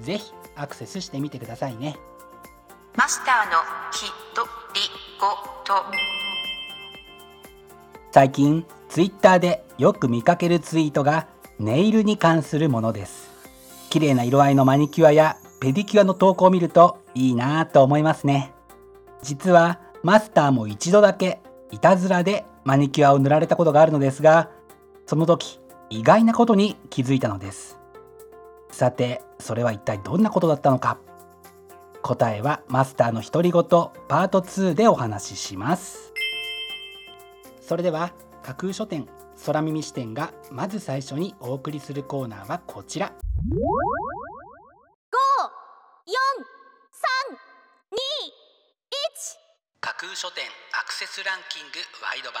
ぜひアクセスしてみてくださいね。マスターのひとりごと。最近 Twitter でよく見かけるツイートがネイルに関するものです。綺麗な色合いのマニキュアやペディキュアの投稿を見るといいなぁと思いますね。実はマスターも一度だけいたずらでマニキュアを塗られたことがあるのですがその時意外なことに気づいたのですさてそれは一体どんなことだったのか？答えはマスターの独り言パート2でお話しします。それでは架空書店空耳視点がまず最初にお送りするコーナーはこちら。架空書店アクセスランキングワイド版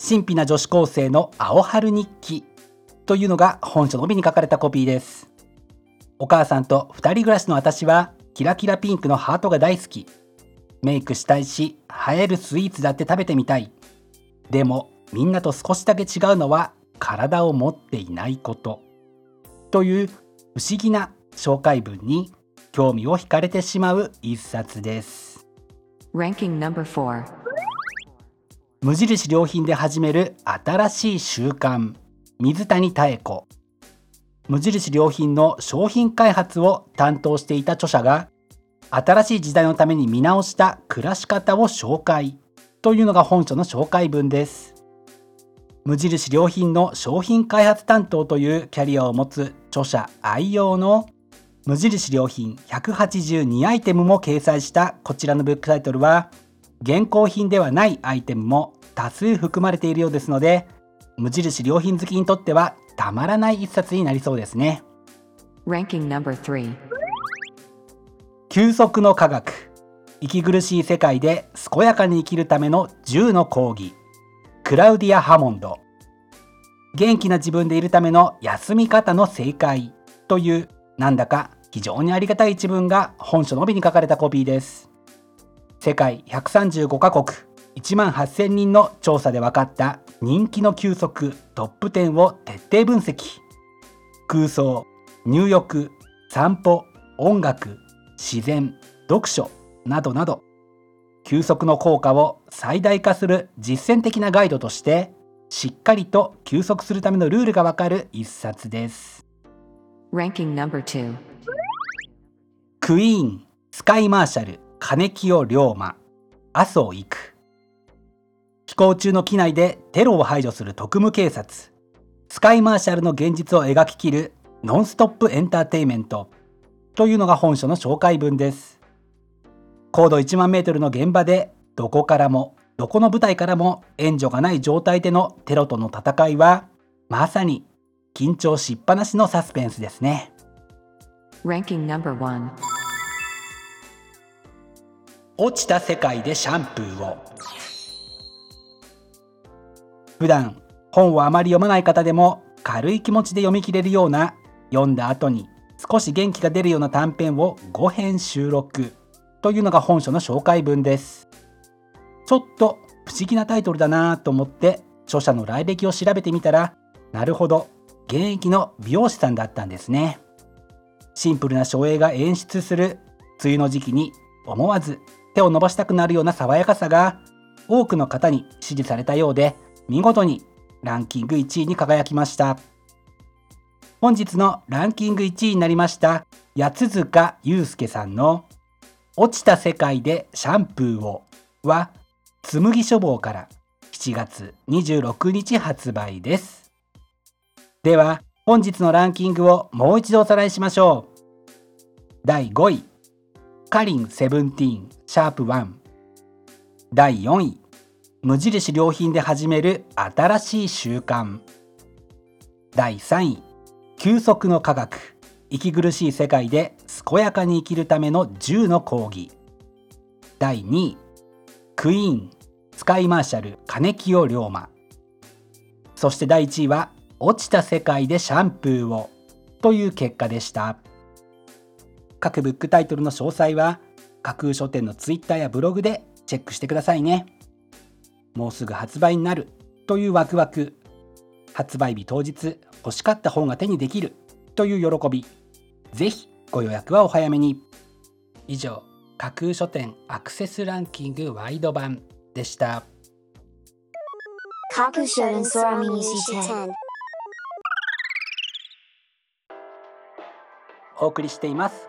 神秘な女子高生の青春日記というのが本書の帯に書かれたコピーです。お母さんと二人暮らしの私はキラキラピンクのハートが大好き。メイクしたいし映えるスイーツだって食べてみたい。でもみんなと少しだけ違うのは体を持っていないこと。という不思議な紹介文に興味を惹かれてしまう一冊です。Ranking number 4無印良品で始める新しい習慣。水谷妙子。無印良品の商品開発を担当していた著者が新しい時代のために見直した暮らし方を紹介。というのが本書の紹介文です。無印良品の商品開発担当というキャリアを持つ著者愛用の無印良品182アイテムも掲載したこちらのブックタイトルは現行品ではないアイテムも多数含まれているようですので無印良品好きにとってはたまらない一冊になりそうですね。Ranking number 3休息の科学。息苦しい世界で健やかに生きるための10の講義。クラウディア・ハモンド。元気な自分でいるための休み方の正解というなんだか非常にありがたい一文が本書の帯に書かれたコピーです世界135カ国1万8000人の調査で分かった人気の休息トップ10を徹底分析。空想入浴散歩音楽自然読書などなど。休息の効果を最大化する実践的なガイドとしてしっかりと休息するためのルールがわかる一冊です。Ranking number 2クイーンスカイマーシャル金清龍馬麻生育。飛行中の機内でテロを排除する特務警察スカイマーシャルの現実を描ききるノンストップエンターテイメントというのが本書の紹介文です。高度1万メートルの現場でどこからもどこの部隊からも援助がない状態でのテロとの戦いはまさに緊張しっぱなしのサスペンスですね。落ちた世界でシャンプーを。普段本をあまり読まない方でも軽い気持ちで読み切れるような読んだ後に少し元気が出るような短編を5編収録。というのが本書の紹介文です。ちょっと不思議なタイトルだなと思って著者の来歴を調べてみたらなるほど現役の美容師さんだったんですね。シンプルな書影が演出する梅雨の時期に思わず手を伸ばしたくなるような爽やかさが多くの方に支持されたようで見事にランキング1位に輝きました。本日のランキング1位になりました八塚祐介さんの「落ちた世界でシャンプーを」は紬書房から7月26日発売です。では本日のランキングをもう一度おさらいしましょう。第5位カリンセブンティーン。シャープ1第4位。無印良品で始める新しい習慣。第3位。休息の科学。息苦しい世界で健やかに生きるための10の講義。第2位。クイーン。スカイマーシャル金清龍馬。そして第1位は落ちた世界でシャンプーを。という結果でした。各ブックタイトルの詳細は架空書店のツイッターやブログでチェックしてくださいね。もうすぐ発売になるというワクワク。発売日当日欲しかった本が手にできるという喜び。ぜひご予約はお早めに。以上架空書店アクセスランキングワイド版でした。架空書店空耳視点お送りしています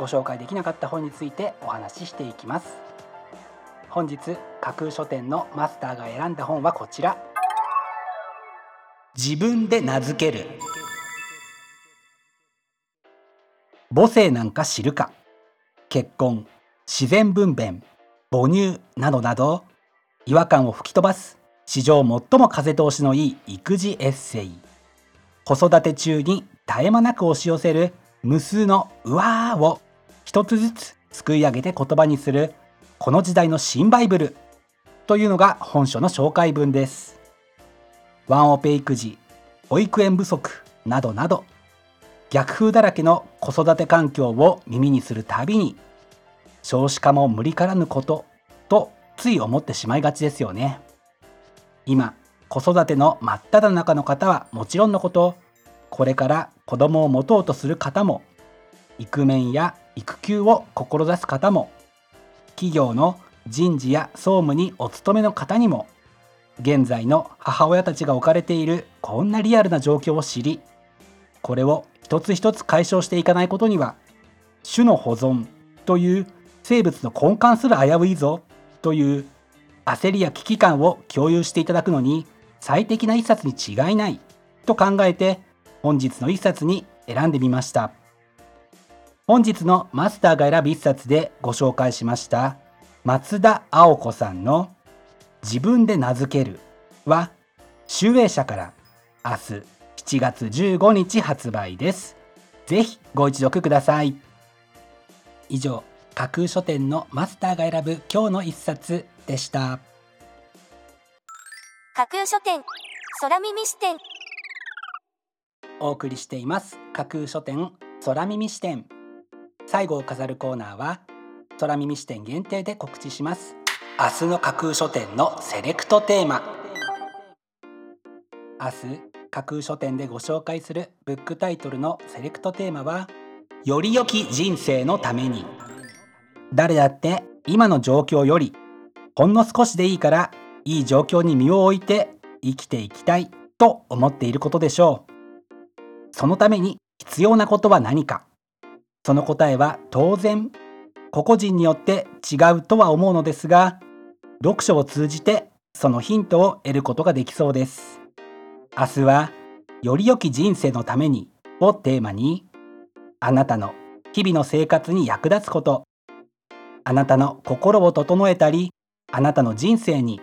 ご紹介できなかった本についてお話ししていきます。本日架空書店のマスターが選んだ本はこちら。自分で名付ける。母性なんか知るか。結婚自然分娩母乳などなど。違和感を吹き飛ばす史上最も風通しのいい育児エッセイ。子育て中に絶え間なく押し寄せる無数の「うわー」を一つずつすくい上げて言葉にするこの時代の新バイブルというのが本書の紹介文です。ワンオペ育児保育園不足などなど逆風だらけの子育て環境を耳にするたびに少子化も無理からぬこととつい思ってしまいがちですよね。今子育ての真っ只中の方はもちろんのことこれから子供を持とうとする方もイクメンや育休を志す方も企業の人事や総務にお勤めの方にも現在の母親たちが置かれているこんなリアルな状況を知りこれを一つ一つ解消していかないことには種の保存という生物の根幹すら危ういぞという焦りや危機感を共有していただくのに最適な一冊に違いないと考えて本日の一冊に選んでみました。本日のマスターが選ぶ一冊でご紹介しました松田青子さんの「自分で名付ける」は集英社から明日7月15日発売です。ぜひご一読ください。以上架空書店のマスターが選ぶ今日の一冊でした。架空書店空耳視点。お送りしています。架空書店空耳視点最後を飾るコーナーは空耳視点限定で告知します。明日の架空書店のセレクトテーマ。明日架空書店でご紹介するブックタイトルのセレクトテーマはより良き人生のために。誰だって今の状況よりほんの少しでいいからいい状況に身を置いて生きていきたいと思っていることでしょう。そのために必要なことは何か。その答えは当然。個々人によって違うとは思うのですが読書を通じてそのヒントを得ることができそうです。明日はより良き人生のためにをテーマにあなたの日々の生活に役立つこと。あなたの心を整えたりあなたの人生に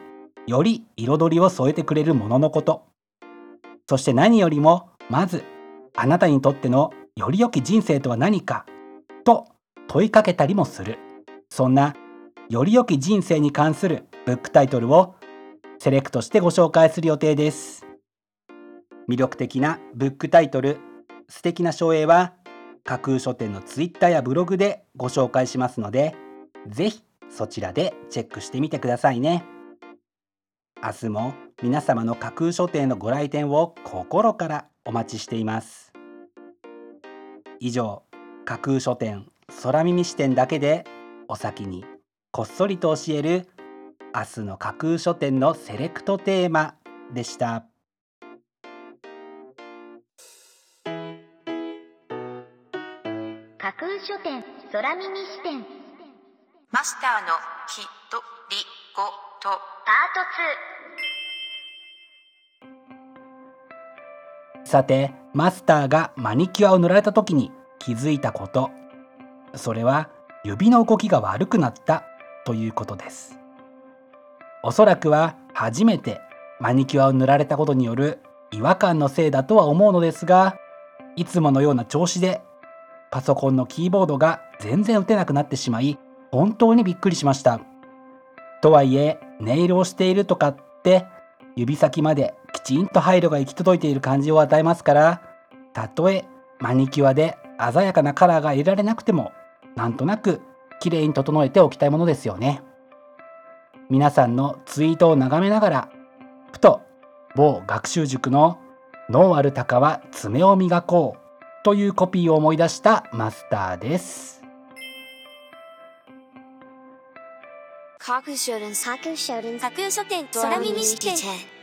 より彩りを添えてくれるもののこと。そして何よりもまずあなたにとってのより良き人生とは何かと問いかけたりもする。そんなより良き人生に関するブックタイトルをセレクトしてご紹介する予定です。魅力的なブックタイトル素敵な書影は架空書店のツイッターやブログでご紹介しますのでぜひそちらでチェックしてみてくださいね。明日も皆様の架空書店のご来店を心からお待ちしています。以上架空書店空耳視点だけでお先にこっそりと教える明日の架空書店のセレクトテーマでした。架空書店空耳視点。マスターのひとりごと。パートさてマスターがマニキュアを塗られた時に気づいたこと。それは指の動きが悪くなったということです。おそらくは初めてマニキュアを塗られたことによる違和感のせいだとは思うのですがいつものような調子でパソコンのキーボードが全然打てなくなってしまい本当にびっくりしました。とはいえネイルをしているとかって指先まできちんと配慮が行き届いている感じを与えますからたとえマニキュアで鮮やかなカラーが入れられなくてもなんとなく綺麗に整えておきたいものですよね。皆さんのツイートを眺めながらふと某学習塾の「脳ある鷹は爪を磨こう」というコピーを思い出したマスターです。架空書店架空書店架空書店空耳視点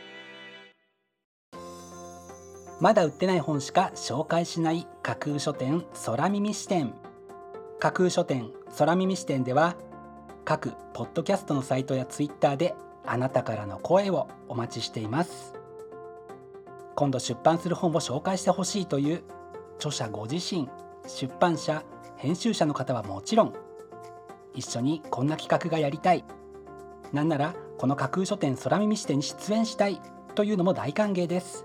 まだ売ってない本しか紹介しない架空書店空耳視点。架空書店空耳視点では各ポッドキャストのサイトやツイッターであなたからの声をお待ちしています。今度出版する本を紹介してほしいという著者ご自身出版社編集者の方はもちろん一緒にこんな企画がやりたい。なんならこの架空書店空耳視点に出演したいというのも大歓迎です。